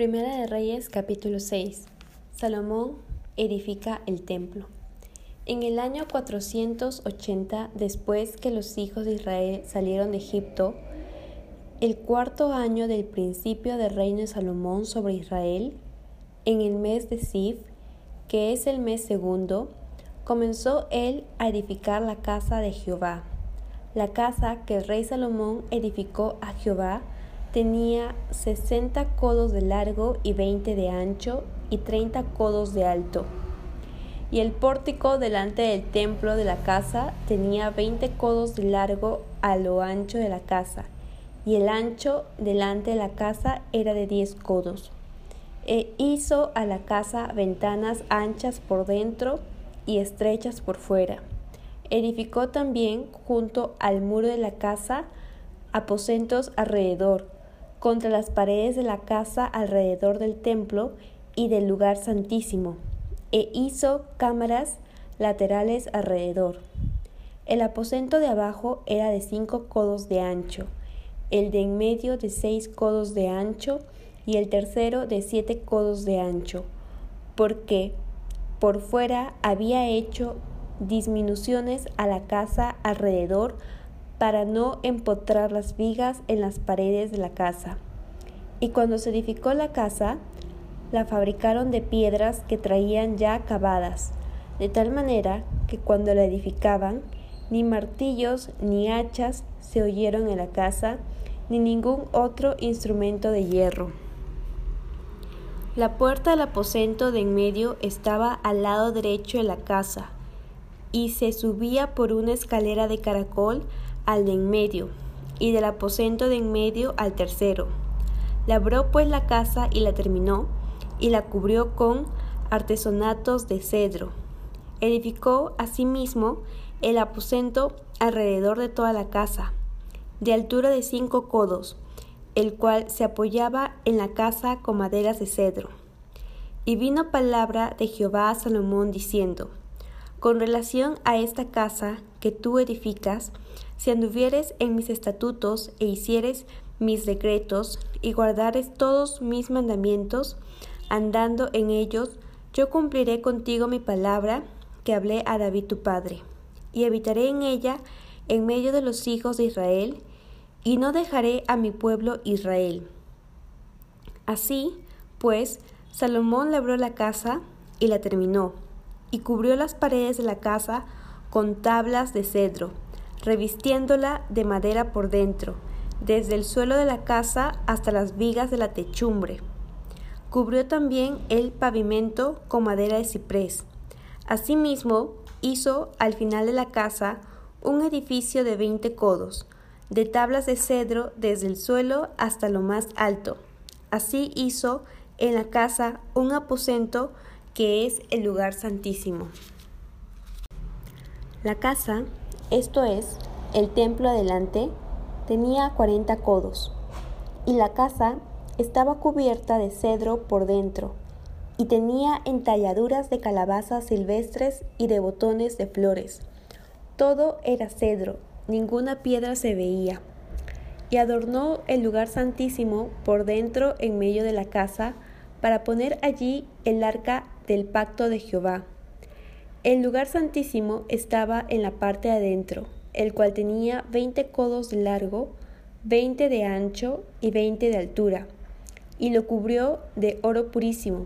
Primera de Reyes capítulo 6. Salomón edifica el templo. En el año 480, después que los hijos de Israel salieron de Egipto, el cuarto año del principio del reino de Salomón sobre Israel, en el mes de Sif, que es el mes segundo, comenzó él a edificar la casa de Jehová. La casa que el rey Salomón edificó a Jehová tenía sesenta codos de largo y veinte de ancho y treinta codos de alto. Y el pórtico delante del templo de la casa tenía veinte codos de largo a lo ancho de la casa, y el ancho delante de la casa era de diez codos. E hizo a la casa ventanas anchas por dentro y estrechas por fuera. Edificó también junto al muro de la casa aposentos alrededor, contra las paredes de la casa alrededor del templo y del lugar santísimo, e hizo cámaras laterales alrededor. El aposento de abajo era de cinco codos de ancho, el de en medio de seis codos de ancho y el tercero de siete codos de ancho, porque por fuera había hecho disminuciones a la casa alrededor para no empotrar las vigas en las paredes de la casa. Y cuando se edificó la casa, la fabricaron de piedras que traían ya acabadas, de tal manera que cuando la edificaban, ni martillos ni hachas se oyeron en la casa, ni ningún otro instrumento de hierro. La puerta del aposento de en medio estaba al lado derecho de la casa, y se subía por una escalera de caracol al de en medio, y del aposento de en medio al tercero. Labró pues la casa y la terminó, y la cubrió con artesonatos de cedro. Edificó asimismo el aposento alrededor de toda la casa, de altura de cinco codos, el cual se apoyaba en la casa con maderas de cedro. Y vino palabra de Jehová a Salomón diciendo, Con relación a esta casa que tú edificas, si anduvieres en mis estatutos e hicieres mis decretos y guardares todos mis mandamientos, andando en ellos, yo cumpliré contigo mi palabra que hablé a David tu padre, y habitaré en ella en medio de los hijos de Israel, y no dejaré a mi pueblo Israel. Así, pues, Salomón labró la casa y la terminó, y cubrió las paredes de la casa con tablas de cedro, revistiéndola de madera por dentro, desde el suelo de la casa hasta las vigas de la techumbre. Cubrió también el pavimento con madera de ciprés. Asimismo, hizo al final de la casa un edificio de veinte codos, de tablas de cedro desde el suelo hasta lo más alto. Así hizo en la casa un aposento que es el lugar santísimo. La casa esto es, el templo adelante, tenía cuarenta codos, y la casa estaba cubierta de cedro por dentro, y tenía entalladuras de calabazas silvestres y de botones de flores. Todo era cedro, ninguna piedra se veía. Y adornó el lugar santísimo por dentro en medio de la casa, para poner allí el arca del pacto de Jehová el lugar santísimo estaba en la parte de adentro, el cual tenía veinte codos de largo, veinte de ancho y veinte de altura, y lo cubrió de oro purísimo.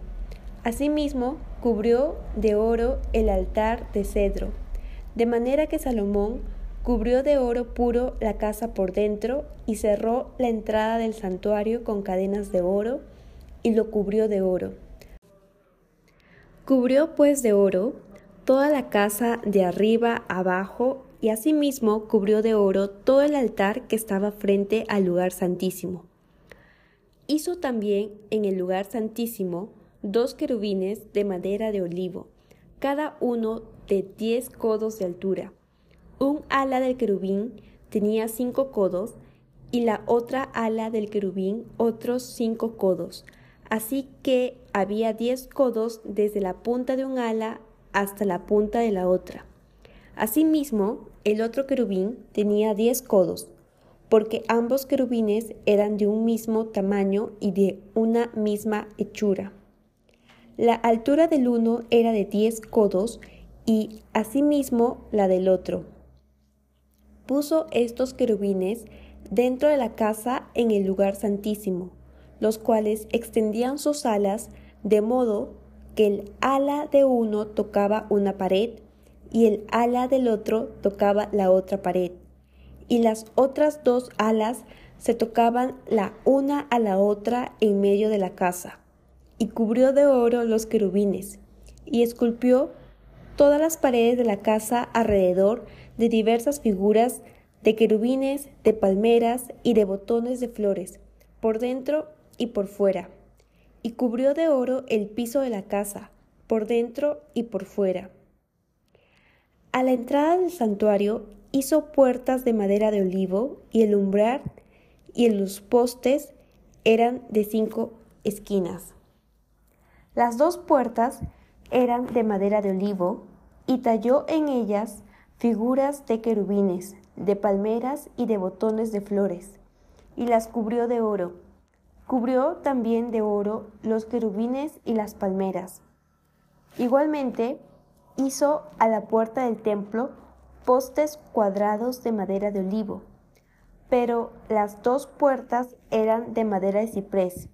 Asimismo, cubrió de oro el altar de cedro, de manera que Salomón cubrió de oro puro la casa por dentro y cerró la entrada del santuario con cadenas de oro y lo cubrió de oro. Cubrió pues de oro toda la casa de arriba abajo y asimismo cubrió de oro todo el altar que estaba frente al lugar santísimo. Hizo también en el lugar santísimo dos querubines de madera de olivo, cada uno de diez codos de altura. Un ala del querubín tenía cinco codos y la otra ala del querubín otros cinco codos, así que había diez codos desde la punta de un ala hasta la punta de la otra. Asimismo, el otro querubín tenía diez codos, porque ambos querubines eran de un mismo tamaño y de una misma hechura. La altura del uno era de diez codos y asimismo la del otro. Puso estos querubines dentro de la casa en el lugar santísimo, los cuales extendían sus alas de modo que el ala de uno tocaba una pared y el ala del otro tocaba la otra pared, y las otras dos alas se tocaban la una a la otra en medio de la casa, y cubrió de oro los querubines, y esculpió todas las paredes de la casa alrededor de diversas figuras de querubines, de palmeras y de botones de flores, por dentro y por fuera. Y cubrió de oro el piso de la casa, por dentro y por fuera. A la entrada del santuario hizo puertas de madera de olivo y el umbral y los postes eran de cinco esquinas. Las dos puertas eran de madera de olivo y talló en ellas figuras de querubines, de palmeras y de botones de flores, y las cubrió de oro. Cubrió también de oro los querubines y las palmeras. Igualmente, hizo a la puerta del templo postes cuadrados de madera de olivo, pero las dos puertas eran de madera de ciprés,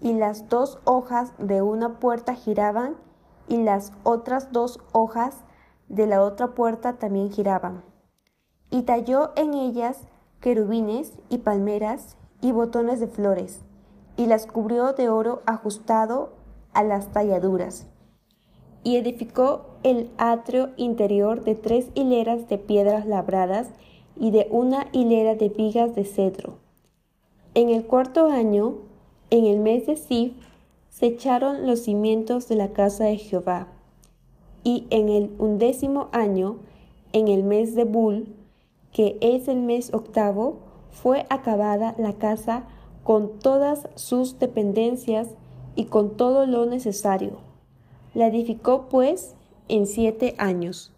y las dos hojas de una puerta giraban, y las otras dos hojas de la otra puerta también giraban y talló en ellas querubines y palmeras y botones de flores, y las cubrió de oro ajustado a las talladuras. Y edificó el atrio interior de tres hileras de piedras labradas y de una hilera de vigas de cedro. En el cuarto año, en el mes de Sif, se echaron los cimientos de la casa de Jehová. Y en el undécimo año, en el mes de Bul, que es el mes octavo, fue acabada la casa con todas sus dependencias y con todo lo necesario. La edificó pues en siete años.